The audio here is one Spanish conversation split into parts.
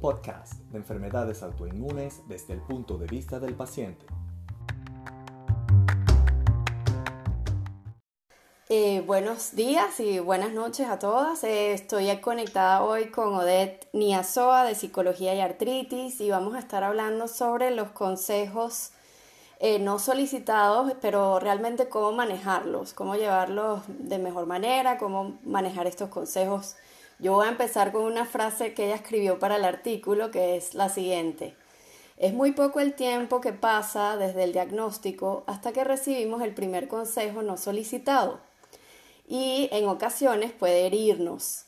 podcast de enfermedades autoinmunes desde el punto de vista del paciente. Eh, buenos días y buenas noches a todas. Eh, estoy conectada hoy con Odette Niazoa de Psicología y Artritis y vamos a estar hablando sobre los consejos eh, no solicitados, pero realmente cómo manejarlos, cómo llevarlos de mejor manera, cómo manejar estos consejos. Yo voy a empezar con una frase que ella escribió para el artículo, que es la siguiente. Es muy poco el tiempo que pasa desde el diagnóstico hasta que recibimos el primer consejo no solicitado y en ocasiones puede herirnos.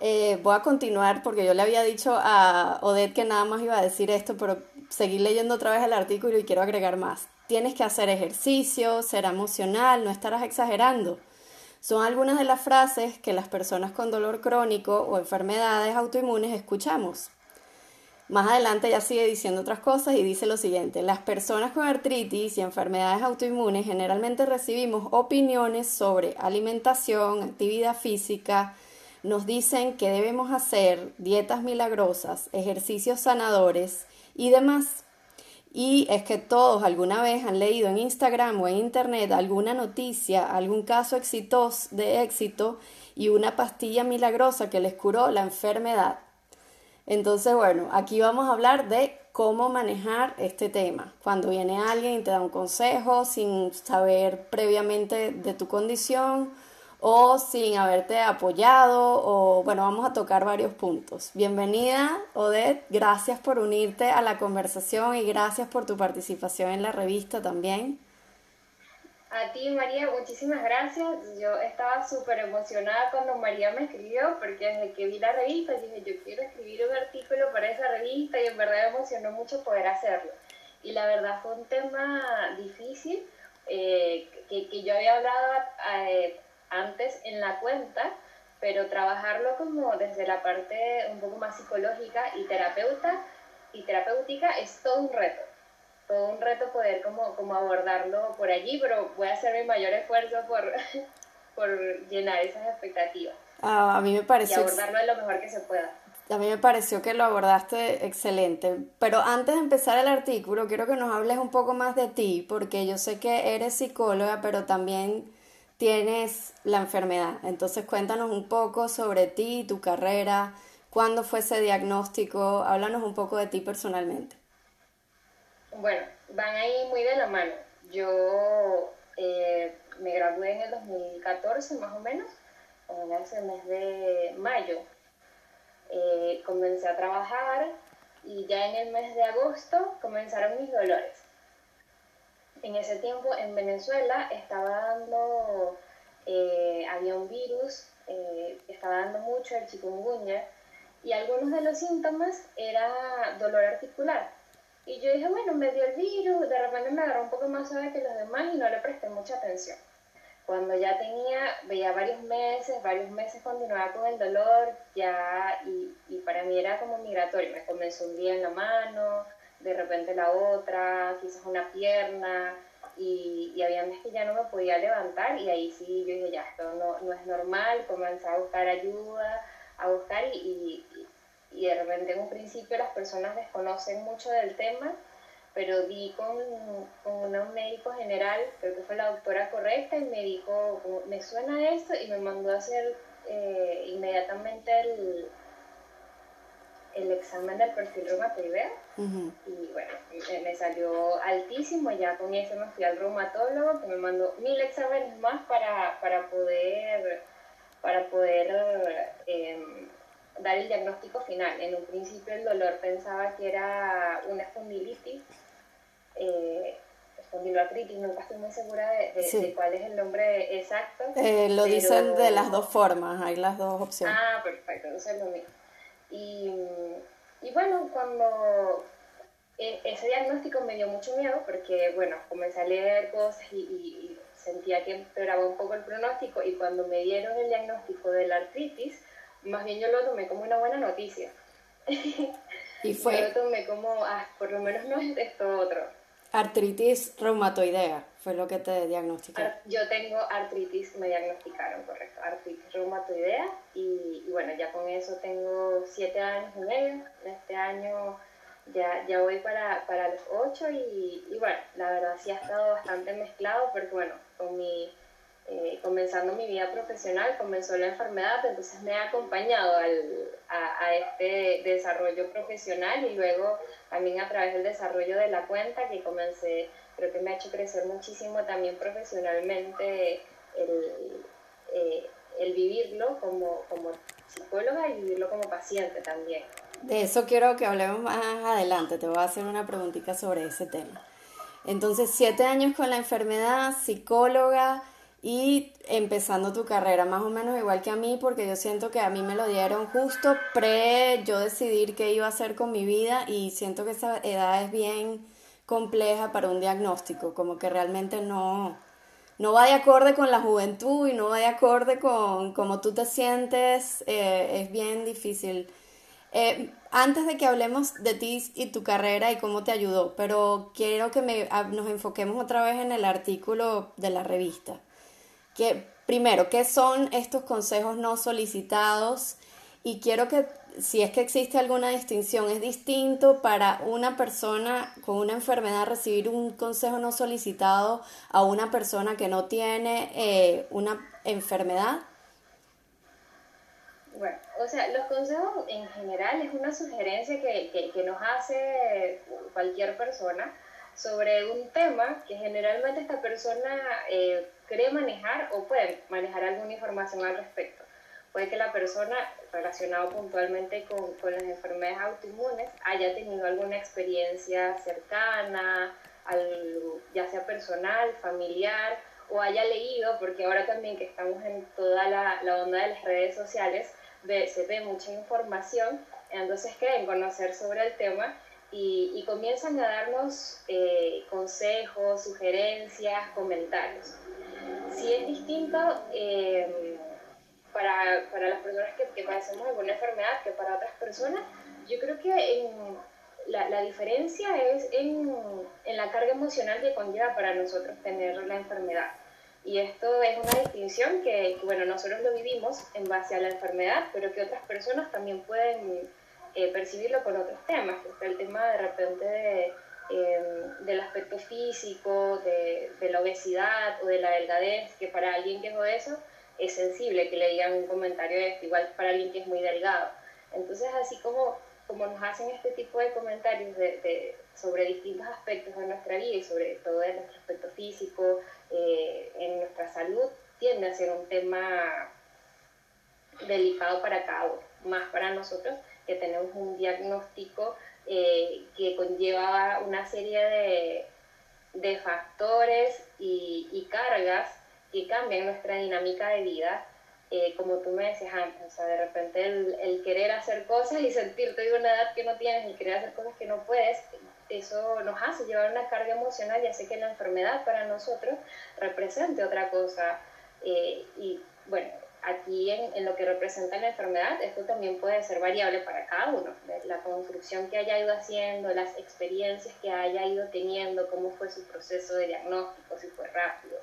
Eh, voy a continuar porque yo le había dicho a Odette que nada más iba a decir esto, pero seguí leyendo otra vez el artículo y quiero agregar más. Tienes que hacer ejercicio, ser emocional, no estarás exagerando. Son algunas de las frases que las personas con dolor crónico o enfermedades autoinmunes escuchamos. Más adelante ya sigue diciendo otras cosas y dice lo siguiente, las personas con artritis y enfermedades autoinmunes generalmente recibimos opiniones sobre alimentación, actividad física, nos dicen que debemos hacer dietas milagrosas, ejercicios sanadores, y demás. Y es que todos alguna vez han leído en Instagram o en Internet alguna noticia, algún caso exitoso de éxito y una pastilla milagrosa que les curó la enfermedad. Entonces, bueno, aquí vamos a hablar de cómo manejar este tema. Cuando viene alguien y te da un consejo sin saber previamente de tu condición o sin haberte apoyado o bueno, vamos a tocar varios puntos. Bienvenida, Odette, gracias por unirte a la conversación y gracias por tu participación en la revista también. A ti, María, muchísimas gracias. Yo estaba súper emocionada cuando María me escribió, porque desde que vi la revista dije, yo quiero escribir un artículo para esa revista y en verdad me emocionó mucho poder hacerlo. Y la verdad fue un tema difícil, eh, que, que, yo había hablado eh, antes en la cuenta, pero trabajarlo como desde la parte un poco más psicológica y terapeuta y terapéutica es todo un reto. Todo un reto poder como, como abordarlo por allí, pero voy a hacer mi mayor esfuerzo por, por llenar esas expectativas. Ah, a mí me pareció... Y abordarlo de lo mejor que se pueda. A mí me pareció que lo abordaste excelente. Pero antes de empezar el artículo, quiero que nos hables un poco más de ti, porque yo sé que eres psicóloga, pero también tienes la enfermedad. Entonces cuéntanos un poco sobre ti, tu carrera, cuándo fue ese diagnóstico, háblanos un poco de ti personalmente. Bueno, van ahí muy de la mano. Yo eh, me gradué en el 2014 más o menos, en ese mes de mayo. Eh, comencé a trabajar y ya en el mes de agosto comenzaron mis dolores en ese tiempo en Venezuela estaba dando, eh, había un virus, eh, estaba dando mucho el chikungunya y algunos de los síntomas era dolor articular. Y yo dije, bueno, me dio el virus, de repente me agarró un poco más suave que los demás y no le presté mucha atención. Cuando ya tenía, veía varios meses, varios meses continuaba con el dolor, ya, y, y para mí era como migratorio, me comenzó un día en la mano, de repente la otra, quizás una pierna, y, y había veces que ya no me podía levantar y ahí sí yo dije, ya, esto no, no es normal, comencé a buscar ayuda, a buscar y, y, de repente en un principio las personas desconocen mucho del tema, pero di con, con un médico general, creo que fue la doctora correcta, y me dijo, me suena esto y me mandó a hacer eh, inmediatamente el el examen del perfil reumatoideo y bueno, me salió altísimo, ya con eso me fui al reumatólogo que me mandó mil exámenes más para, para poder, para poder em, dar el diagnóstico final. En un principio el dolor pensaba que era una espondilitis, eh, espondiloartritis, nunca estoy muy segura de, cuál es el nombre exacto. Eh, lo dicen de las dos formas, hay las dos opciones. Ah, perfecto, entonces lo mismo. Y, y bueno, cuando e, ese diagnóstico me dio mucho miedo porque, bueno, comencé a leer cosas y, sentía que empeoraba un poco el pronóstico y cuando me dieron el diagnóstico de la artritis, más bien yo lo tomé como una buena noticia. Y fue... Yo lo tomé como, ah, por lo menos no es esto otro. Artritis reumatoidea fue lo que te diagnosticaron. Yo tengo artritis, me diagnosticaron, correcto, artritis reumatoidea y, bueno, ya con eso tengo siete años y medio. Este año ya, ya voy para, para los ocho y, y, bueno, la verdad sí ha estado bastante mezclado porque bueno, con mi eh, comenzando mi vida profesional, comenzó la enfermedad, entonces me ha acompañado al, a, este desarrollo profesional y luego también a través del desarrollo de la cuenta que comencé, creo que me ha hecho crecer muchísimo también profesionalmente el, eh, el vivirlo como, como psicóloga y vivirlo como paciente también. De eso quiero que hablemos más adelante, te voy a hacer una preguntita sobre ese tema. Entonces, siete años con la enfermedad, psicóloga, y empezando tu carrera, más o menos igual que a mí, porque yo siento que a mí me lo dieron justo pre yo decidir qué iba a hacer con mi vida y siento que esa edad es bien compleja para un diagnóstico, como que realmente no, no va de acorde con la juventud y no va de acorde con cómo tú te sientes, eh, es bien difícil. Eh, antes de que hablemos de ti y tu carrera y cómo te ayudó, pero quiero que me, nos enfoquemos otra vez en el artículo de la revista que primero, ¿qué son estos consejos no solicitados? Y quiero que, si es que existe alguna distinción, es distinto para una persona con una enfermedad recibir un consejo no solicitado a una persona que no tiene eh, una enfermedad. Bueno, o sea, los consejos en general es una sugerencia que, que nos hace cualquier persona sobre un tema que generalmente esta persona eh, cree manejar o puede manejar alguna información al respecto. Puede que la persona relacionado puntualmente con, con las enfermedades autoinmunes haya tenido alguna experiencia cercana, ya sea personal, familiar, o haya leído, porque ahora también que estamos en toda la, la onda de las redes sociales, se ve mucha información, entonces creen conocer sobre el tema y, comienzan a darnos eh, consejos, sugerencias, comentarios. Si es distinto eh, para, para, las personas que, que, padecemos alguna enfermedad que para otras personas, yo creo que la, la, diferencia es en, en la carga emocional que conlleva para nosotros tener la enfermedad. Y esto es una distinción que, bueno, nosotros lo vivimos en base a la enfermedad, pero que otras personas también pueden eh, percibirlo con otros temas, que está el tema de repente de, em, del aspecto físico, de, de, la obesidad o de la delgadez, que para alguien que es obeso es sensible que le digan un comentario de esto, igual para alguien que es muy delgado. Entonces, así como, como nos hacen este tipo de comentarios de, sobre distintos aspectos de nuestra vida y sobre todo en nuestro aspecto físico, eh, en nuestra salud, tiende a ser un tema delicado para cada uno, más para nosotros que tenemos un diagnóstico eh, que conlleva una serie de, de factores y, y, cargas que cambian nuestra dinámica de vida. Eh, como tú me decías antes, o sea, de repente el, el, querer hacer cosas y sentirte de una edad que no tienes y querer hacer cosas que no puedes, eso nos hace llevar una carga emocional y hace que la enfermedad para nosotros represente otra cosa. Eh, y bueno, aquí en, lo que representa la enfermedad, esto también puede ser variable para cada uno. La construcción que haya ido haciendo, las experiencias que haya ido teniendo, cómo fue su proceso de diagnóstico, si fue rápido,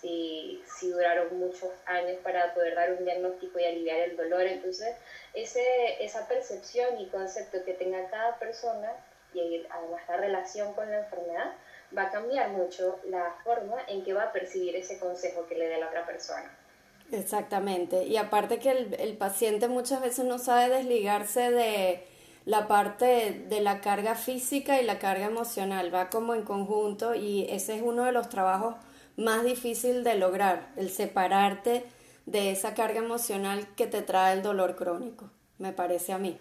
si, si duraron muchos años para poder dar un diagnóstico y aliviar el dolor. Entonces, ese, esa percepción y concepto que tenga cada persona y además la relación con la enfermedad va a cambiar mucho la forma en que va a percibir ese consejo que le dé la otra persona. Exactamente. Y aparte que el, el, paciente muchas veces no sabe desligarse de la parte de la carga física y la carga emocional, va como en conjunto y ese es uno de los trabajos más difíciles de lograr, el separarte de esa carga emocional que te trae el dolor crónico, me parece a mí.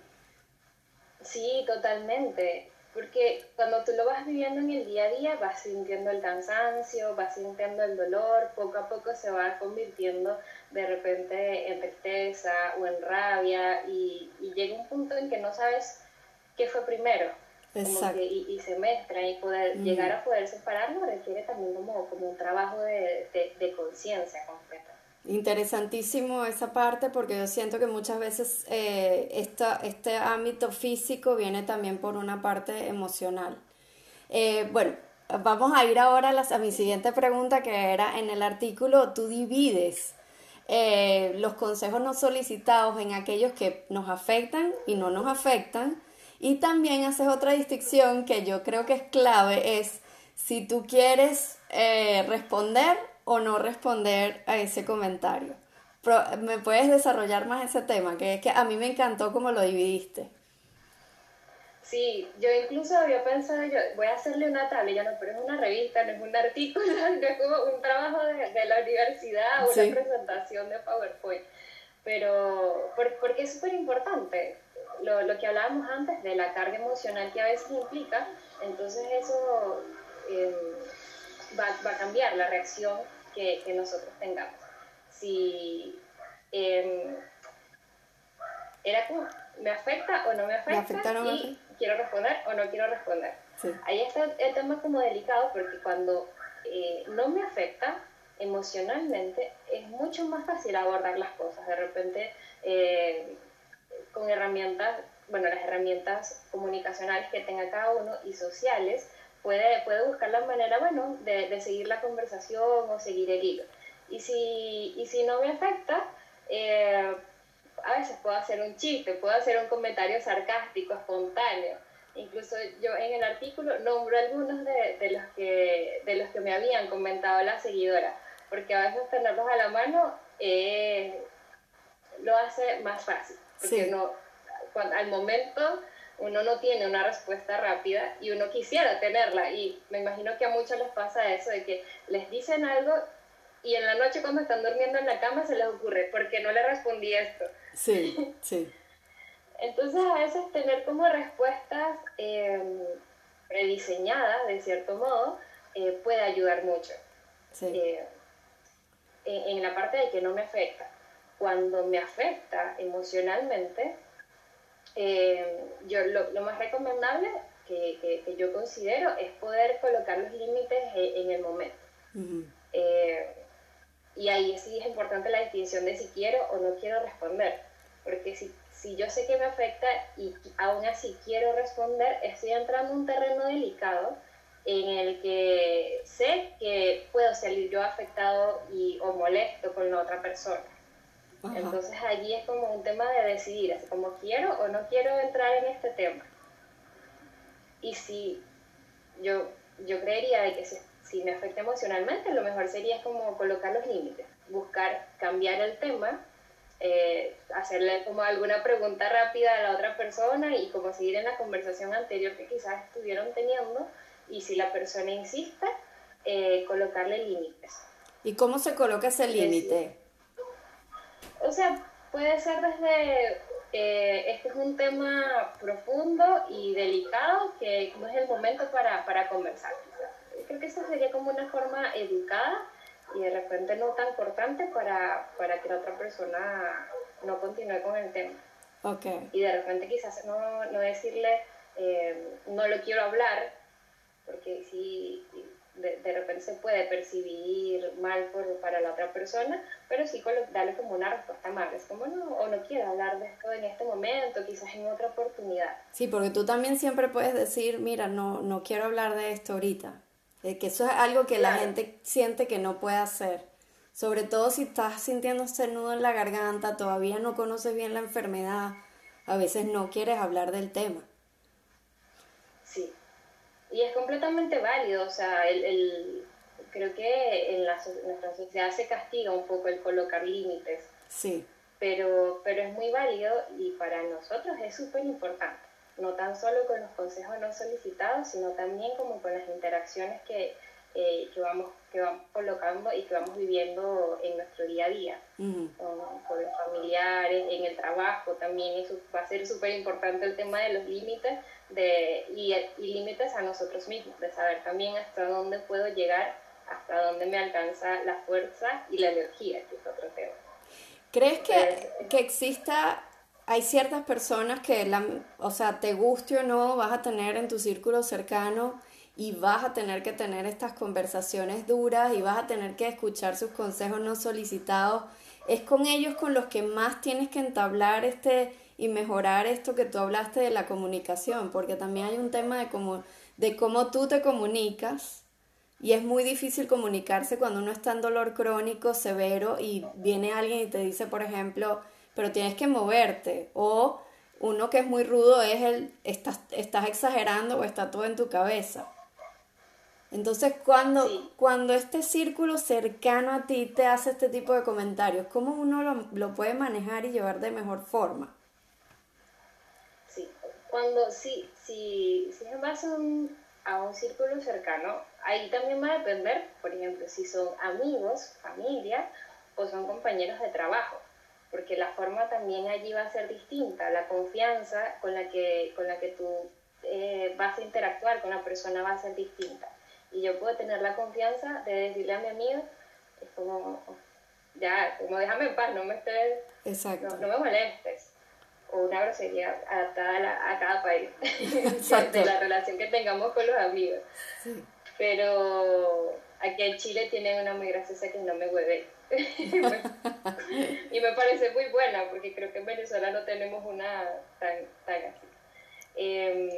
Sí, totalmente porque cuando tú lo vas viviendo en el día a día vas sintiendo el cansancio, vas sintiendo el dolor, poco a poco se va convirtiendo de repente en tristeza o en rabia y, llega un punto en que no sabes qué fue primero. Exacto. y, se mezcla y poder llegar a poder separarlo requiere también como, como un trabajo de, de, de conciencia completa. Interesantísimo esa parte porque yo siento que muchas veces eh, este ámbito físico viene también por una parte emocional. Eh, bueno, vamos a ir ahora a, mi siguiente pregunta, que era en el artículo, tú divides eh, los consejos no solicitados en aquellos que nos afectan y no nos afectan. Y también haces otra distinción que yo creo que es clave, es si tú quieres eh, responder o no responder a ese comentario. ¿Me puedes desarrollar más ese tema? Que es que a mí me encantó cómo lo dividiste. Sí, yo incluso había pensado, yo voy a hacerle una tabla, ya no, pero es una revista, no es un artículo, no es como un trabajo de, de la universidad o una presentación de PowerPoint. Pero, porque es súper importante, lo, lo, que hablábamos antes de la carga emocional que a veces implica, entonces eso em, va, va, a cambiar la reacción que, que nosotros tengamos. Si em, era como, ¿me afecta o no me afecta? ¿Me afecta o no me afecta? Quiero responder o no quiero responder. Ahí está el tema como delicado porque cuando eh, no me afecta emocionalmente es mucho más fácil abordar las cosas. De repente, eh, con herramientas, bueno, las herramientas comunicacionales que tenga cada uno y sociales, puede, puede buscar la manera, bueno, de, de seguir la conversación o seguir el hilo. Y si, y si no me afecta, eh, puedo hacer un chiste, puedo hacer un comentario sarcástico, espontáneo. Incluso yo en el artículo nombro algunos de, de, los, que, de los que me habían comentado la seguidora, porque a veces tenerlos a la mano eh, lo hace más fácil, porque cuando, al momento uno no tiene una respuesta rápida y uno quisiera tenerla y me imagino que a muchos les pasa eso de que les dicen algo y en la noche cuando están durmiendo en la cama se les ocurre, porque no le respondí esto? Sí, sí. Entonces a veces tener como respuestas em, rediseñadas, de cierto modo, eh, puede ayudar mucho. Sí. Eh, en, la parte de que no me afecta. Cuando me afecta emocionalmente, em, yo lo, más recomendable que, que, yo considero es poder colocar los límites e, en, el momento. Eh, y ahí sí es importante la distinción de si quiero o no quiero responder porque si, si yo sé que me afecta y aún así quiero responder, estoy entrando en un terreno delicado en el que sé que puedo salir yo afectado y, o molesto con la otra persona. Entonces allí es como un tema de decidir, así como quiero o no quiero entrar en este tema. Y si yo, yo creería que si, si me afecta emocionalmente, lo mejor sería como colocar los límites, buscar cambiar el tema eh, hacerle como alguna pregunta rápida a la otra persona y como seguir en la conversación anterior que quizás estuvieron teniendo y si la persona insiste, eh, colocarle límites. ¿Y cómo se coloca ese límite? O sea, puede ser desde, eh, este es un tema profundo y delicado que no es el momento para, para conversar. Creo que eso sería como una forma educada y de repente no tan cortante para, para que la otra persona no continúe con el tema. Okay. Y de repente quizás no, no decirle, eh, no lo quiero hablar, porque si de, de, repente se puede percibir mal por, para la otra persona, pero sí darle como una respuesta amable, es como no, o no quiero hablar de esto en este momento, quizás en otra oportunidad. Sí, porque tú también siempre puedes decir, mira, no, no quiero hablar de esto ahorita, que eso es algo que la gente siente que no puede hacer. Sobre todo si estás sintiendo ese nudo en la garganta, todavía no conoces bien la enfermedad, a veces no quieres hablar del tema. Sí, y es completamente válido, o sea, el, creo que en, la, nuestra sociedad se castiga un poco el colocar límites. Sí. Pero, pero es muy válido y para nosotros es súper importante no tan solo con los consejos no solicitados, sino también como con las interacciones que, eh, que, vamos, que vamos colocando y que vamos viviendo en nuestro día a día, con, los familiares, en el trabajo también, eso va a ser súper importante el tema de los límites de, y, y límites a nosotros mismos, de saber también hasta dónde puedo llegar, hasta dónde me alcanza la fuerza y la energía, que es otro tema. ¿Crees que, que exista hay ciertas personas que, la, o sea, te guste o no, vas a tener en tu círculo cercano y vas a tener que tener estas conversaciones duras y vas a tener que escuchar sus consejos no solicitados. Es con ellos con los que más tienes que entablar este y mejorar esto que tú hablaste de la comunicación, porque también hay un tema de como de cómo tú te comunicas y es muy difícil comunicarse cuando uno está en dolor crónico severo y viene alguien y te dice, por ejemplo, pero tienes que moverte. O uno que es muy rudo es el, estás, estás exagerando o está todo en tu cabeza. Entonces, cuando, cuando este círculo cercano a ti te hace este tipo de comentarios, ¿cómo uno lo, lo puede manejar y llevar de mejor forma? Sí, cuando sí, si, si es base a un círculo cercano, ahí también va a depender, por ejemplo, si son amigos, familia o son compañeros de trabajo, porque la forma también allí va a ser distinta, la confianza con la que, con la que tú eh, vas a interactuar con la persona va a ser distinta. Y yo puedo tener la confianza de decirle a mi amigo, es como, ya, como déjame en paz, no me estés, no, no me molestes o una grosería adaptada a, cada país, de la relación que tengamos con los amigos. Pero aquí en Chile tienen una muy graciosa que no me hueve. y me parece muy buena, porque creo que en Venezuela no tenemos una tan, tan así. Em,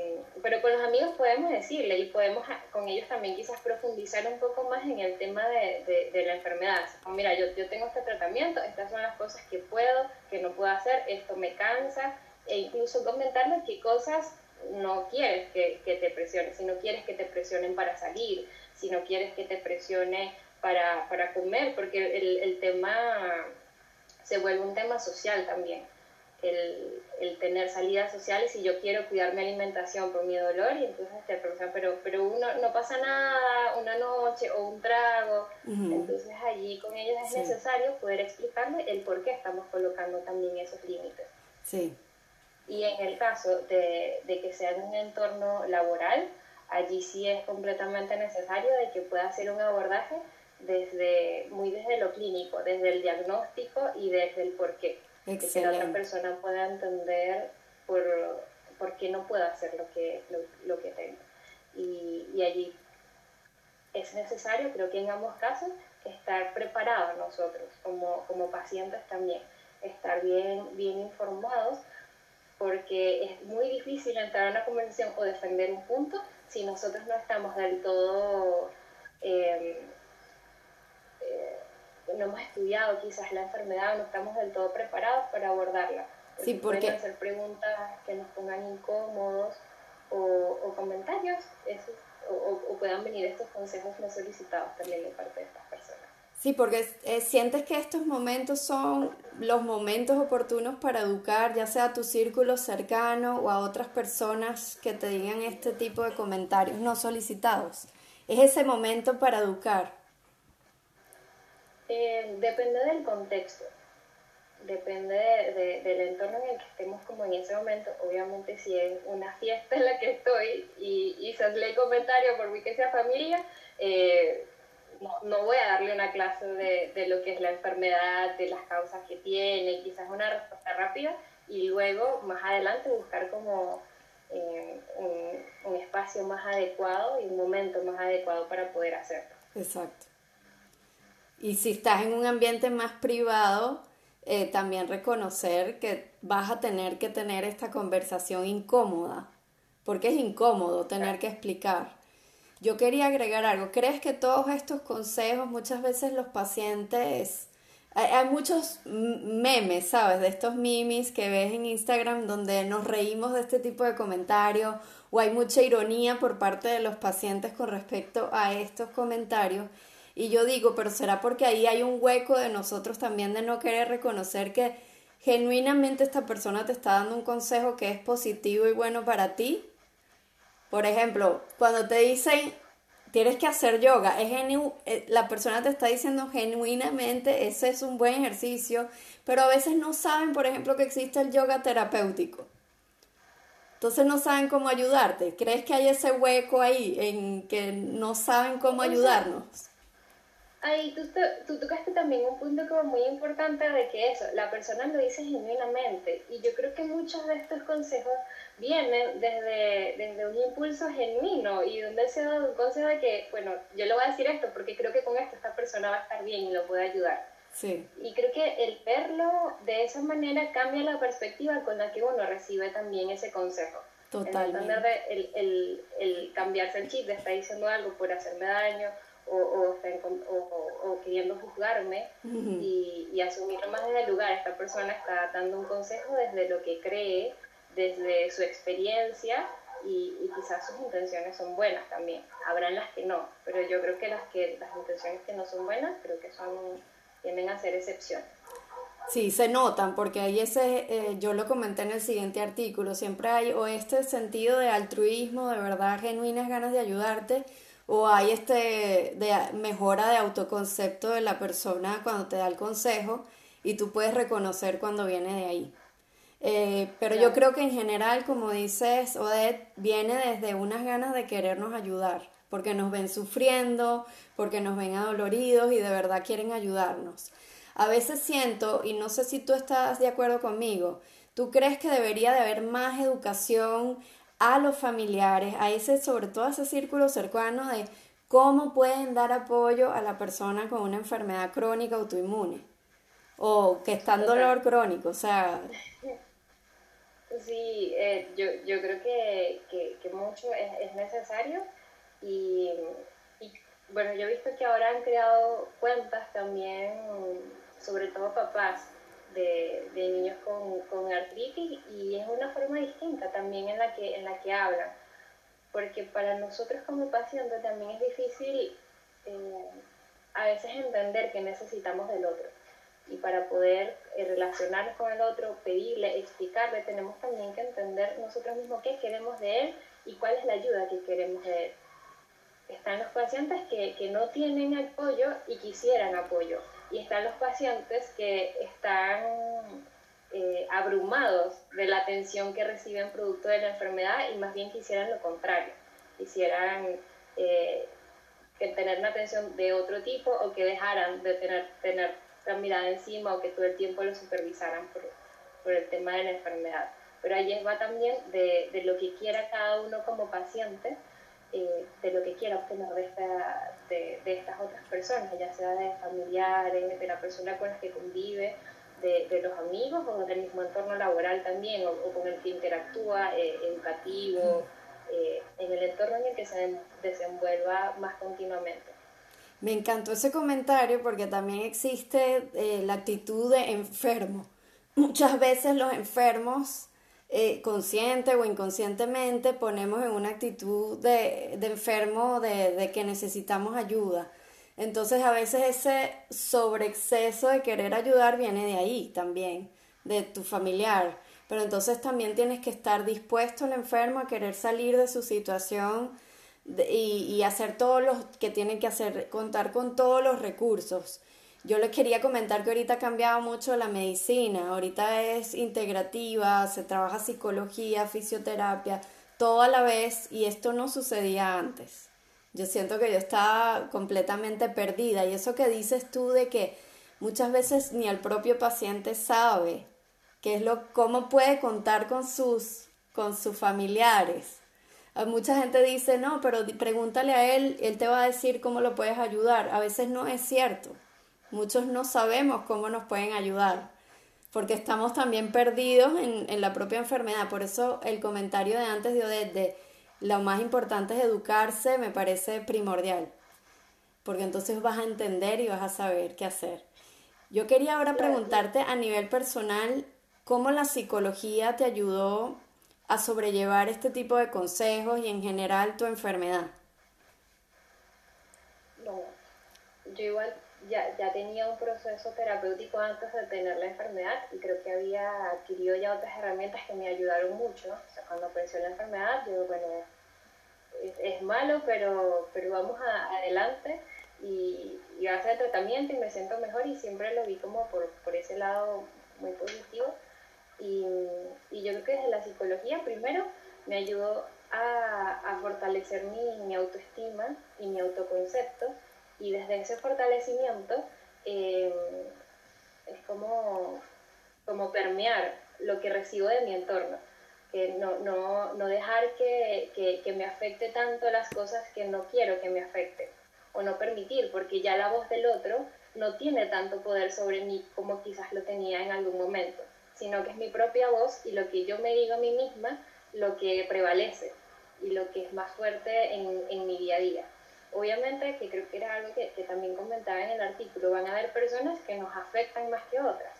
pero con los amigos podemos decirle y podemos con ellos también quizás profundizar un poco más en el tema de, de, la enfermedad. mira, yo, yo tengo este tratamiento, estas son las cosas que puedo, que no puedo hacer, esto me cansa, e incluso comentarles qué cosas no quieres que, que te presionen, si no quieres que te presionen para salir, si no quieres que te presione para, para comer, porque el, el tema se vuelve un tema social también el, el, tener salidas sociales y yo quiero cuidar mi alimentación por mi dolor y entonces te preguntan, pero, pero uno, no pasa nada, una noche o un trago, entonces allí con ellos es necesario poder explicarle el por qué estamos colocando también esos límites. Sí. Y en el caso de, de que sea en un entorno laboral, allí sí es completamente necesario de que pueda hacer un abordaje desde muy desde lo clínico, desde el diagnóstico y desde el por qué. Que la otra persona pueda entender por, por qué no puedo hacer lo que, lo, que tengo. Y, y, allí es necesario, creo que en ambos casos, estar preparados nosotros como, como pacientes también, estar bien, bien informados, porque es muy difícil entrar a una conversación o defender un punto si nosotros no estamos del todo... Eh, no hemos estudiado quizás la enfermedad, no estamos del todo preparados para abordarla. sí, porque... Pueden hacer preguntas que nos pongan incómodos o, comentarios o, puedan venir estos consejos no solicitados también de parte de estas personas. Sí, porque eh, sientes que estos momentos son los momentos oportunos para educar, ya sea a tu círculo cercano o a otras personas que te digan este tipo de comentarios no solicitados. Es ese momento para educar. Eh, depende del contexto, depende de, del entorno en el que estemos como en ese momento. Obviamente si es una fiesta en la que estoy y, y se lee comentario por mí que sea familia, eh, no, voy a darle una clase de, de, lo que es la enfermedad, de las causas que tiene, quizás una respuesta rápida y luego más adelante buscar como eh, un, un espacio más adecuado y un momento más adecuado para poder hacerlo. Exacto. Y si estás en un ambiente más privado, eh, también reconocer que vas a tener que tener esta conversación incómoda, porque es incómodo tener que explicar. Yo quería agregar algo. ¿Crees que todos estos consejos, muchas veces los pacientes, hay, muchos memes, ¿sabes? De estos mimis que ves en Instagram donde nos reímos de este tipo de comentarios o hay mucha ironía por parte de los pacientes con respecto a estos comentarios. Y yo digo, pero será porque ahí hay un hueco de nosotros también de no querer reconocer que genuinamente esta persona te está dando un consejo que es positivo y bueno para ti. Por ejemplo, cuando te dicen tienes que hacer yoga, es eh, la persona te está diciendo genuinamente ese es un buen ejercicio, pero a veces no saben, por ejemplo, que existe el yoga terapéutico. Entonces no saben cómo ayudarte. ¿Crees que hay ese hueco ahí en que no saben cómo ayudarnos? Ahí tú, tú tocaste también un punto como muy importante de que eso, la persona lo dice genuinamente y yo creo que muchos de estos consejos vienen desde, desde un impulso genuino y donde se da un consejo de que, bueno, yo le voy a decir esto porque creo que con esto esta persona va a estar bien y lo puede ayudar. Sí. Y creo que el verlo de esa manera cambia la perspectiva con la que uno recibe también ese consejo. Totalmente. El, el, el, cambiarse el chip de estar diciendo algo por hacerme daño o, o, o, queriendo juzgarme y, y asumirlo más desde el lugar. Esta persona está dando un consejo desde lo que cree, desde su experiencia y, y, quizás sus intenciones son buenas también. Habrán las que no, pero yo creo que las que las intenciones que no son buenas creo que son tienden a ser excepción. Sí, se notan, porque ahí ese, eh, yo lo comenté en el siguiente artículo, siempre hay o este sentido de altruismo, de verdad, genuinas ganas de ayudarte, o hay este de mejora de autoconcepto de la persona cuando te da el consejo y tú puedes reconocer cuando viene de ahí. Eh, pero yo creo que en general, como dices, Odette, viene desde unas ganas de querernos ayudar, porque nos ven sufriendo, porque nos ven adoloridos y de verdad quieren ayudarnos. A veces siento, y no sé si tú estás de acuerdo conmigo, ¿tú crees que debería de haber más educación a los familiares, a ese, sobre todo a ese círculo cercano de cómo pueden dar apoyo a la persona con una enfermedad crónica autoinmune? O que está en dolor crónico, o sea... Sí, eh, yo, yo creo que, que, mucho es, es necesario y, y, bueno, yo he visto que ahora han creado cuentas también, sobre todo papás, de, de niños con, con, artritis y es una también en la que, en la que hablan, porque para nosotros como pacientes también es difícil eh, a veces entender que necesitamos del otro y para poder eh, relacionarnos con el otro, pedirle, explicarle, tenemos también que entender nosotros mismos qué queremos de él y cuál es la ayuda que queremos de él. Están los pacientes que, que no tienen apoyo y quisieran apoyo. Y están los pacientes que están eh, abrumados de la atención que reciben producto de la enfermedad y más bien quisieran lo contrario. Quisieran eh, que tener una atención de otro tipo o que dejaran de tener, tener la mirada encima o que todo el tiempo lo supervisaran por, el tema de la enfermedad. Pero ahí va también de, lo que quiera cada uno como paciente, eh, de lo que quiera obtener de, de, estas otras personas, ya sea de familiares, de la persona con la que convive, de, de los amigos o del mismo entorno laboral también, o, con el que interactúa, eh, educativo, eh, en el entorno en el que se desenvuelva más continuamente. Me encantó ese comentario porque también existe eh, la actitud de enfermo. Muchas veces los enfermos, eh, consciente o inconscientemente, ponemos en una actitud de, de enfermo de, de, que necesitamos ayuda. Entonces a veces ese sobreexceso de querer ayudar viene de ahí también, de tu familiar. Pero entonces también tienes que estar dispuesto el enfermo a querer salir de su situación y, hacer todo lo que tienen que hacer, contar con todos los recursos. Yo les quería comentar que ahorita ha cambiado mucho la medicina, ahorita es integrativa, se trabaja psicología, fisioterapia, todo a la vez y esto no sucedía antes. Yo siento que yo estaba completamente perdida y eso que dices tú de que muchas veces ni el propio paciente sabe qué es lo cómo puede contar con sus con sus familiares Mucha gente dice, no, pero pregúntale a él, él te va a decir cómo lo puedes ayudar. A veces no es cierto. Muchos no sabemos cómo nos pueden ayudar, porque estamos también perdidos en, la propia enfermedad. Por eso el comentario de antes de de lo más importante es educarse, me parece primordial, porque entonces vas a entender y vas a saber qué hacer. Yo quería ahora preguntarte a nivel personal, ¿cómo la psicología te ayudó a sobrellevar este tipo de consejos y en general tu enfermedad? No, yo igual ya, ya tenía un proceso terapéutico antes de tener la enfermedad y creo que había adquirido ya otras herramientas que me ayudaron mucho. O sea, cuando apareció la enfermedad, yo, bueno, es, malo, pero, pero vamos adelante y, y a hacer tratamiento y me siento mejor y siempre lo vi como por, por ese lado muy positivo. Y, y, yo creo que desde la psicología primero me ayudó a, a fortalecer mi, mi, autoestima y mi autoconcepto y desde ese fortalecimiento eh, es como, como permear lo que recibo de mi entorno, que no, no, no dejar que, que, que me afecte tanto las cosas que no quiero que me afecten o no permitir, porque ya la voz del otro no tiene tanto poder sobre mí como quizás lo tenía en algún momento sino que es mi propia voz y lo que yo me digo a mí misma lo que prevalece y lo que es más fuerte en, en mi día a día. Obviamente, que creo que era algo que, que, también comentaba en el artículo, van a haber personas que nos afectan más que otras,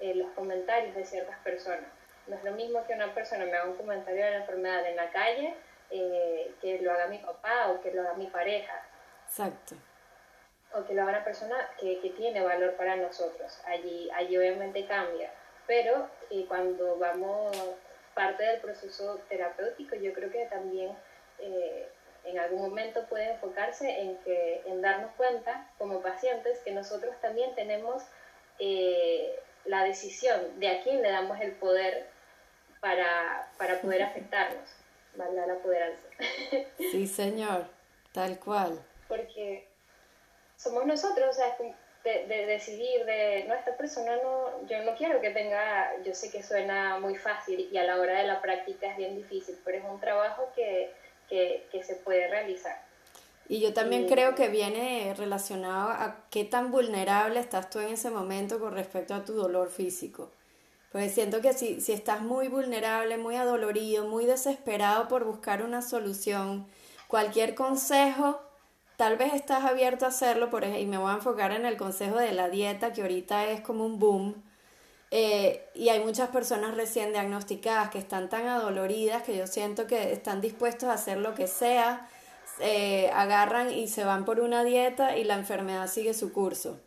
eh, los comentarios de ciertas personas. No es lo mismo que una persona me haga un comentario de la enfermedad en la calle, eh, que lo haga mi papá o que lo haga mi pareja. Exacto. O que lo haga una persona que, que tiene valor para nosotros. Allí, allí obviamente cambia. Pero eh, cuando vamos parte del proceso terapéutico, yo creo que también eh, en algún momento puede enfocarse en, que, en darnos cuenta como pacientes que nosotros también tenemos eh, la decisión de a quién le damos el poder para, para poder afectarnos, valga la apoderanza. Sí, señor, tal cual. Porque somos nosotros, o sea, de, de, decidir de, no, esta persona no, yo no quiero que tenga, yo sé que suena muy fácil y a la hora de la práctica es bien difícil, pero es un trabajo que, que, que se puede realizar. Y yo también creo que viene relacionado a qué tan vulnerable estás tú en ese momento con respecto a tu dolor físico. Pues siento que si, si estás muy vulnerable, muy adolorido, muy desesperado por buscar una solución, cualquier consejo tal vez estás abierto a hacerlo, por ejemplo, y me voy a enfocar en el consejo de la dieta, que ahorita es como un boom, eh, y hay muchas personas recién diagnosticadas que están tan adoloridas que yo siento que están dispuestos a hacer lo que sea, eh, agarran y se van por una dieta y la enfermedad sigue su curso,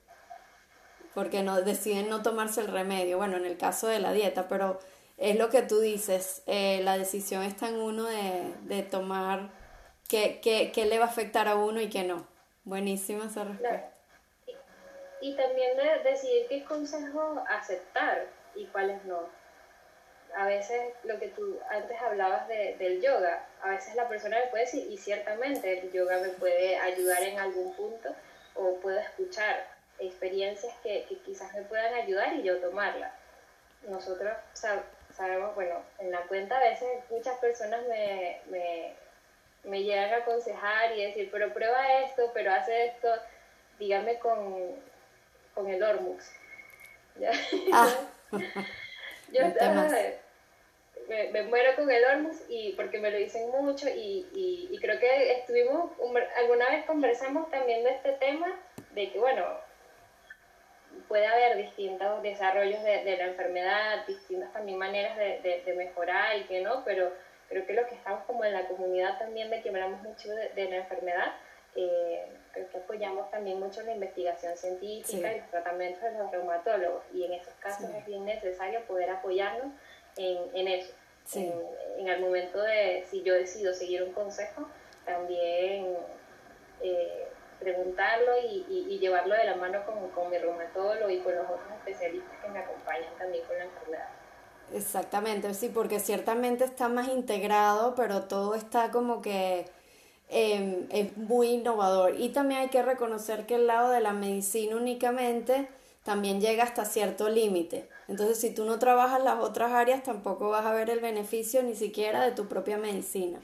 porque no, deciden no tomarse el remedio, bueno, en el caso de la dieta, pero es lo que tú dices, eh, la decisión está en uno de, de tomar qué, qué, qué, le va a afectar a uno y qué no. Buenísima esa respuesta. Y, también de decidir qué consejos aceptar y cuáles no. A veces lo que tú antes hablabas de, del yoga, a veces la persona me puede decir, y ciertamente el yoga me puede ayudar en algún punto, o puedo escuchar experiencias que, que quizás me puedan ayudar y yo tomarlas. Nosotros sabemos, bueno, en la cuenta a veces muchas personas me, me me llegan a aconsejar y decir, pero prueba esto, pero hace esto, dígame con, con el Ormux. ¿Ya? Ah. Yo me, me, muero con el Ormux y porque me lo dicen mucho y, y, y, creo que estuvimos, alguna vez conversamos también de este tema, de que bueno, puede haber distintos desarrollos de, de la enfermedad, distintas también maneras de, de, de mejorar y que no, pero creo que los que estamos como en la comunidad también de que hablamos mucho de, la enfermedad, eh, creo que apoyamos también mucho la investigación científica y los tratamientos de los reumatólogos y en esos casos es bien necesario poder apoyarnos en, en eso. En, en, el momento de, si yo decido seguir un consejo, también eh, preguntarlo y, y, y, llevarlo de la mano con, con mi reumatólogo y con los otros especialistas que me acompañan también con la enfermedad. Exactamente, sí, porque ciertamente está más integrado, pero todo está como que eh, es muy innovador. Y también hay que reconocer que el lado de la medicina únicamente también llega hasta cierto límite. Entonces, si tú no trabajas las otras áreas, tampoco vas a ver el beneficio ni siquiera de tu propia medicina.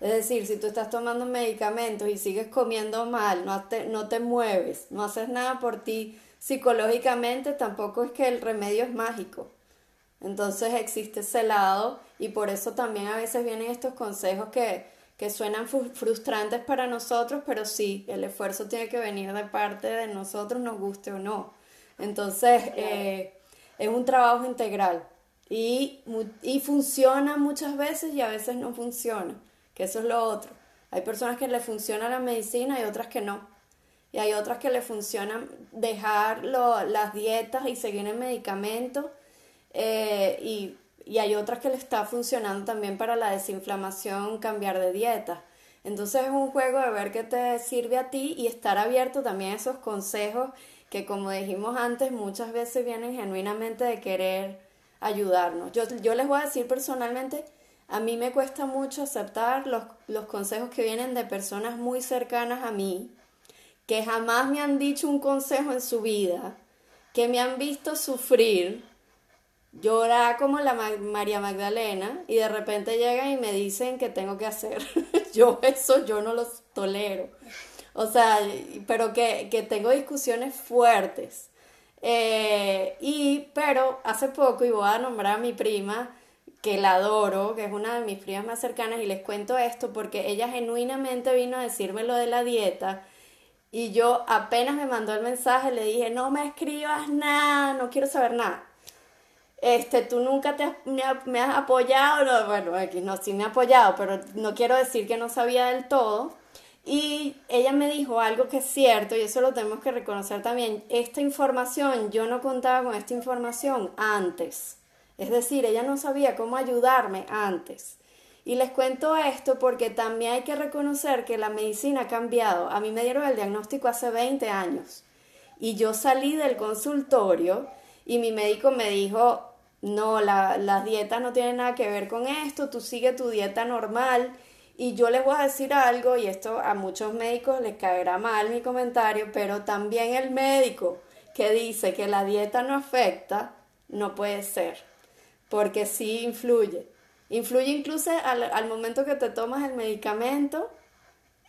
Es decir, si tú estás tomando medicamentos y sigues comiendo mal, no te, no te mueves, no haces nada por ti psicológicamente, tampoco es que el remedio es mágico. Entonces existe ese lado y por eso también a veces vienen estos consejos que, que suenan frustrantes para nosotros, pero sí, el esfuerzo tiene que venir de parte de nosotros, nos guste o no. Entonces eh, es un trabajo integral y, y funciona muchas veces y a veces no funciona, que eso es lo otro. Hay personas que le funciona la medicina y otras que no. Y hay otras que le funcionan dejar lo, las dietas y seguir el medicamento eh, y, y, hay otras que le está funcionando también para la desinflamación, cambiar de dieta. Entonces es un juego de ver qué te sirve a ti y estar abierto también a esos consejos que como dijimos antes muchas veces vienen genuinamente de querer ayudarnos. Yo, yo les voy a decir personalmente, a mí me cuesta mucho aceptar los, los consejos que vienen de personas muy cercanas a mí, que jamás me han dicho un consejo en su vida, que me han visto sufrir llorar como la María Magdalena y de repente llegan y me dicen que tengo que hacer. yo eso yo no los tolero. O sea, pero que, que tengo discusiones fuertes. Eh, y, pero hace poco, y voy a nombrar a mi prima, que la adoro, que es una de mis primas más cercanas, y les cuento esto porque ella genuinamente vino a decirme lo de la dieta. Y yo apenas me mandó el mensaje, le dije, no me escribas nada, no quiero saber nada. Este, tú nunca te me, has apoyado, no, bueno, aquí no, sí me ha apoyado, pero no quiero decir que no sabía del todo. Y ella me dijo algo que es cierto, y eso lo tenemos que reconocer también. Esta información, yo no contaba con esta información antes. Es decir, ella no sabía cómo ayudarme antes. Y les cuento esto porque también hay que reconocer que la medicina ha cambiado. A mí me dieron el diagnóstico hace 20 años. Y yo salí del consultorio y mi médico me dijo, no, la, las dietas no tienen nada que ver con esto, tú sigue tu dieta normal. Y yo les voy a decir algo, y esto a muchos médicos les caerá mal mi comentario, pero también el médico que dice que la dieta no afecta, no puede ser, porque sí influye. Influye incluso al, momento que te tomas el medicamento,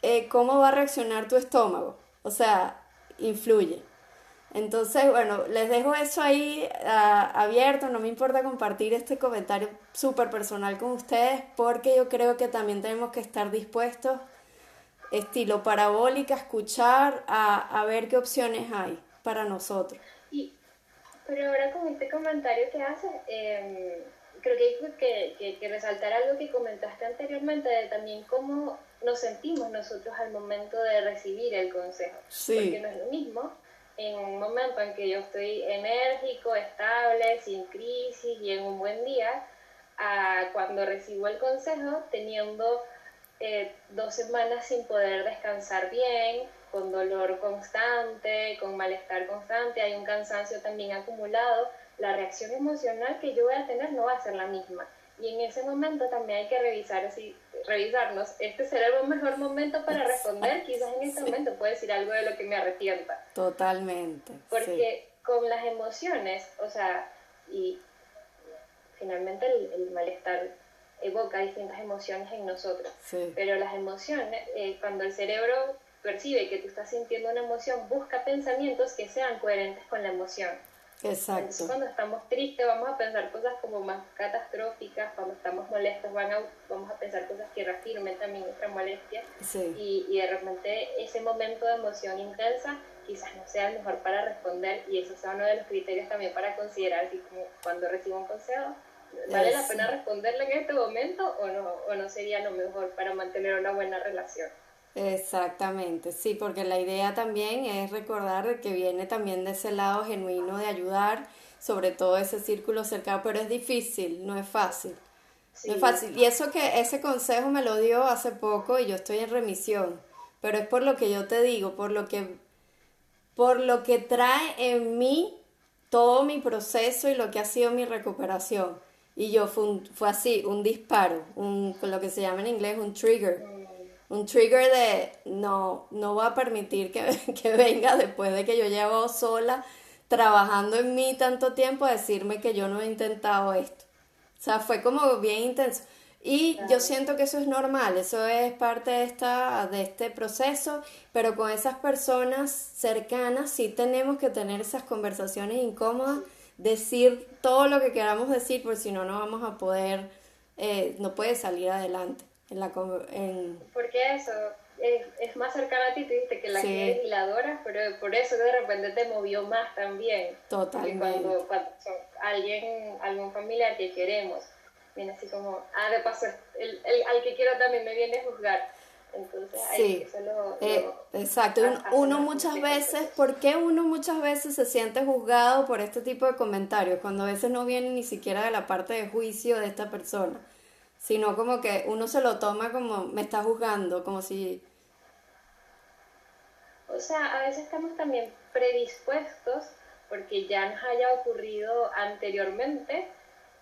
eh, cómo va a reaccionar tu estómago. O sea, influye. Entonces, bueno, les dejo eso ahí ah, abierto, no me importa compartir este comentario súper personal con ustedes porque yo creo que también tenemos que estar dispuestos, estilo parabólica, a escuchar, a, a ver qué opciones hay para nosotros. Y, pero ahora con este comentario que haces, em, creo que hay que, que, que, resaltar algo que comentaste anteriormente de también cómo nos sentimos nosotros al momento de recibir el consejo. Sí. Porque no es lo mismo en un momento en que yo estoy enérgico, estable, sin crisis y en un buen día, a cuando recibo el consejo teniendo eh, dos semanas sin poder descansar bien, con dolor constante, con malestar constante, hay un cansancio también acumulado, la reacción emocional que yo voy a tener no va a ser la misma. Y en ese momento también hay que revisar si, revisarnos, este será el mejor momento para responder, quizás en este momento puedo decir algo de lo que me arrepienta. Totalmente. Porque con las emociones, o sea, y finalmente el, malestar evoca distintas emociones en nosotros, pero las emociones, eh, cuando el cerebro percibe que tú estás sintiendo una emoción, busca pensamientos que sean coherentes con la emoción. Exacto. Entonces, cuando estamos tristes vamos a pensar cosas como más catastróficas, cuando estamos molestos van a, vamos a pensar cosas que reafirmen también nuestra molestia y, y, de repente ese momento de emoción intensa quizás no sea el mejor para responder y eso sea uno de los criterios también para considerar si como cuando recibo un consejo, ¿vale la pena responderle en este momento o no, o no sería lo mejor para mantener una buena relación? Exactamente, sí, porque la idea también es recordar que viene también de ese lado genuino de ayudar, sobre todo ese círculo cercano, pero es difícil, no es fácil. No es fácil. Y eso que ese consejo me lo dio hace poco y yo estoy en remisión, pero es por lo que yo te digo, por lo que por lo que trae en mí todo mi proceso y lo que ha sido mi recuperación. Y yo fue, fue así, un disparo, un, lo que se llama en inglés un trigger un trigger de no, no voy a permitir que, que, venga después de que yo llevo sola trabajando en mí tanto tiempo a decirme que yo no he intentado esto. O sea, fue como bien intenso. Y yo siento que eso es normal, eso es parte de, esta, de este proceso, pero con esas personas cercanas sí tenemos que tener esas conversaciones incómodas, decir todo lo que queramos decir, porque si no, no vamos a poder, eh, no puede salir adelante. En la, en... Porque eso es, es, más cercana a ti, tú dijiste que la que es y la pero por eso de repente te movió más también. Totalmente. Cuando, cuando alguien, algún familiar que queremos, viene así como, ah, de paso, el, el, al que quiero también me viene a juzgar. Entonces, sí. eso lo, eh, exacto. uno muchas veces, ¿por qué uno muchas veces se siente juzgado por este tipo de comentarios? Cuando a veces no viene ni siquiera de la parte de juicio de esta persona sino como que uno se lo toma como me está juzgando, como si... O sea, a veces estamos también predispuestos porque ya nos haya ocurrido anteriormente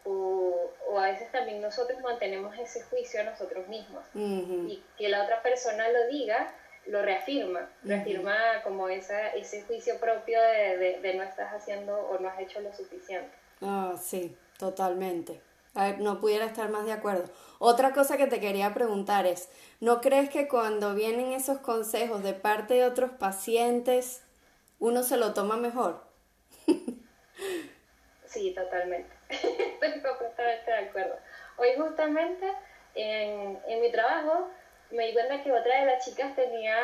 o, o, a veces también nosotros mantenemos ese juicio a nosotros mismos. Y que la otra persona lo diga lo reafirma, reafirma como esa, ese juicio propio de, de, de no estás haciendo o no has hecho lo suficiente. Ah, sí, totalmente no pudiera estar más de acuerdo. Otra cosa que te quería preguntar es, ¿no crees que cuando vienen esos consejos de parte de otros pacientes, uno se lo toma mejor? sí, totalmente. Estoy completamente de acuerdo. Hoy justamente en, en mi trabajo me di cuenta que otra de las chicas tenía,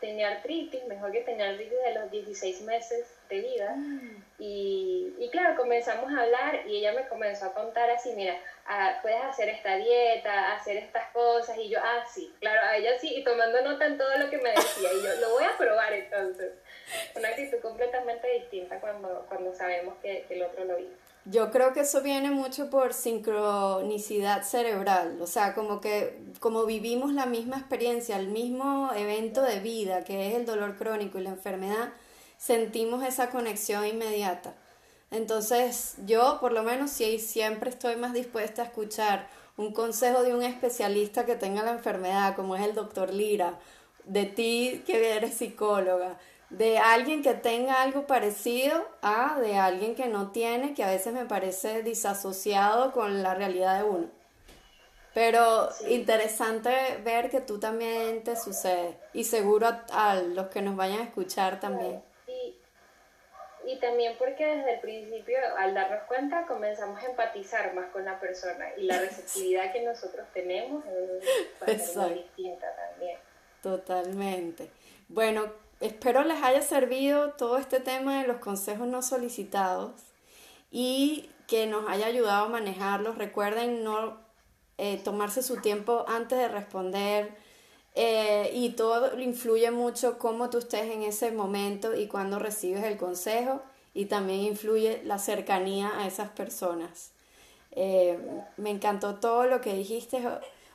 tenía artritis, mejor que tenía artritis de los 16 meses de vida. Mm. Y, y, claro, comenzamos a hablar y ella me comenzó a contar así, mira, ah, puedes hacer esta dieta, hacer estas cosas. Y yo, ah, sí, claro, a ella sí, y tomando nota en todo lo que me decía. Y yo, lo voy a probar entonces. Una actitud completamente distinta cuando, cuando sabemos que, que el otro lo vive. Yo creo que eso viene mucho por sincronicidad cerebral, o sea, como que como vivimos la misma experiencia, el mismo evento de vida, que es el dolor crónico y la enfermedad, sentimos esa conexión inmediata. Entonces, yo por lo menos sí siempre estoy más dispuesta a escuchar un consejo de un especialista que tenga la enfermedad, como es el doctor Lira, de ti que eres psicóloga, de alguien que tenga algo parecido a de alguien que no tiene, que a veces me parece disasociado con la realidad de uno. Pero interesante ver que tú también te sucede y seguro a, los que nos vayan a escuchar también. Y, también porque desde el principio, al darnos cuenta, comenzamos a empatizar más con la persona y la receptividad que nosotros tenemos es muy distinta también. Totalmente. Bueno, Espero les haya servido todo este tema de los consejos no solicitados y que nos haya ayudado a manejarlos. Recuerden no eh, tomarse su tiempo antes de responder eh, y todo influye mucho cómo tú estés en ese momento y cuando recibes el consejo y también influye la cercanía a esas personas. Eh, me encantó todo lo que dijiste,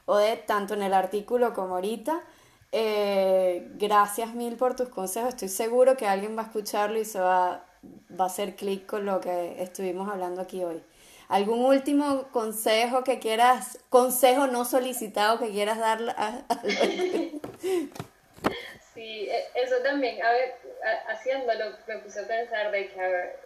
Odette, tanto en el artículo como ahorita. Eh, gracias mil por tus consejos. Estoy seguro que alguien va a escucharlo y se va, va a hacer clic con lo que estuvimos hablando aquí hoy. ¿Algún último consejo que quieras, consejo no solicitado que quieras dar a, Sí, e, eso también. A ver, haciéndolo me puse a pensar de que, a ver,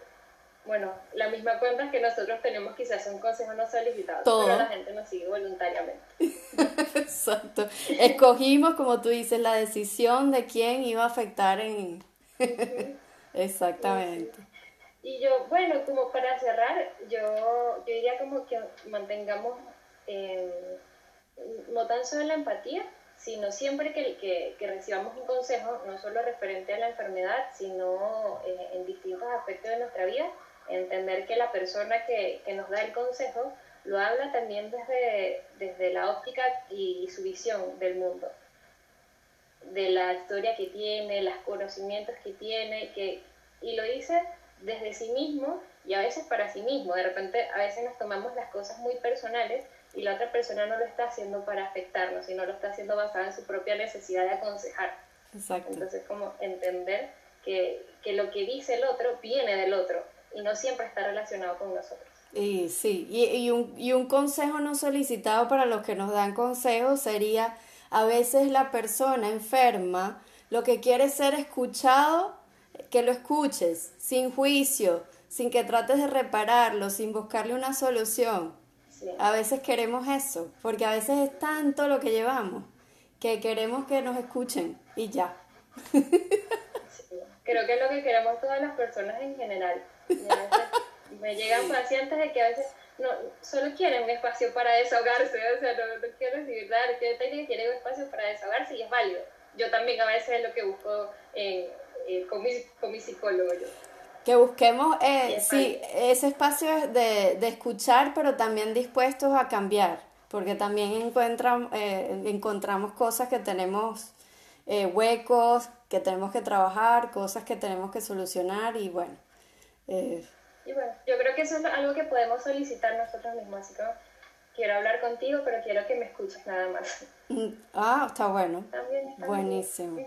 bueno, la misma cuenta que nosotros tenemos quizás un consejo no solicitado, pero la gente nos sigue voluntariamente. Exacto. Escogimos, como tú dices, la decisión de quién iba a afectar en... Exactamente. Y yo, bueno, como para cerrar, yo, yo diría como que mantengamos eh, no tan solo la empatía, sino siempre que, que, recibamos un consejo, no solo referente a la enfermedad, sino eh, en distintos aspectos de nuestra vida, entender que la persona que, que, nos da el consejo lo habla también desde, desde la óptica y su visión del mundo, de la historia que tiene, los conocimientos que tiene, que, y lo dice desde sí mismo y a veces para sí mismo. De repente a veces nos tomamos las cosas muy personales y la otra persona no lo está haciendo para afectarnos, sino lo está haciendo basada en su propia necesidad de aconsejar. Exacto. Entonces como entender que, que lo que dice el otro viene del otro y no siempre está relacionado con nosotros. Y sí, y, y, un, y un consejo no solicitado para los que nos dan consejos sería, a veces la persona enferma lo que quiere ser escuchado, que lo escuches, sin juicio, sin que trates de repararlo, sin buscarle una solución. A veces queremos eso, porque a veces es tanto lo que llevamos, que queremos que nos escuchen y ya. Creo que es lo que queremos todas las personas en general me llegan pacientes de que a veces no, solo quieren un espacio para desahogarse, o sea, no, no quieren recibir nada, quieren un espacio para desahogarse y es válido. Yo también a veces es lo que busco eh, con, mi, con mi psicólogo. Que busquemos eh, sí, ese espacio de, de escuchar, pero también dispuestos a cambiar, porque también encuentran, eh, encontramos cosas que tenemos eh, huecos, que tenemos que trabajar, cosas que tenemos que solucionar y bueno. Eh, y bueno, yo creo que eso es algo que podemos solicitar nosotros mismos, así que quiero hablar contigo, pero quiero que me escuches nada más. Mm, ah, está bueno. Buenísimo.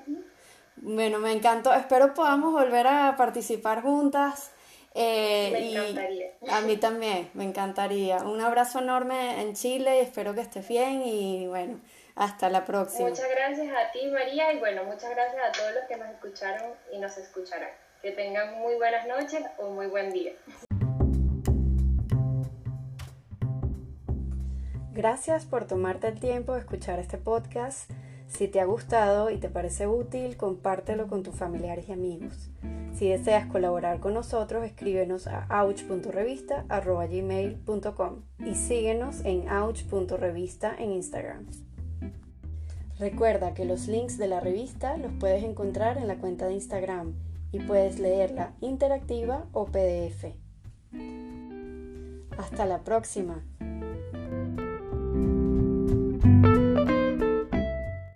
Bueno, me encantó. Espero podamos volver a participar juntas. Eh, me encantaría. a mí también, me encantaría. Un abrazo enorme en Chile y espero que estés bien y bueno, hasta la próxima. Muchas gracias a ti, María, y bueno, muchas gracias a todos los que nos escucharon y nos escucharán. Que tengan muy buenas noches o muy buen día. Gracias por tomarte el tiempo de escuchar este podcast. Si te ha gustado y te parece útil, compártelo con tus familiares y amigos. Si deseas colaborar con nosotros, escríbenos a ouch.revista.gmail.com y síguenos en ouch.revista en Instagram. Recuerda que los links de la revista los puedes encontrar en la cuenta de Instagram y puedes leerla interactiva o PDF. Hasta la próxima.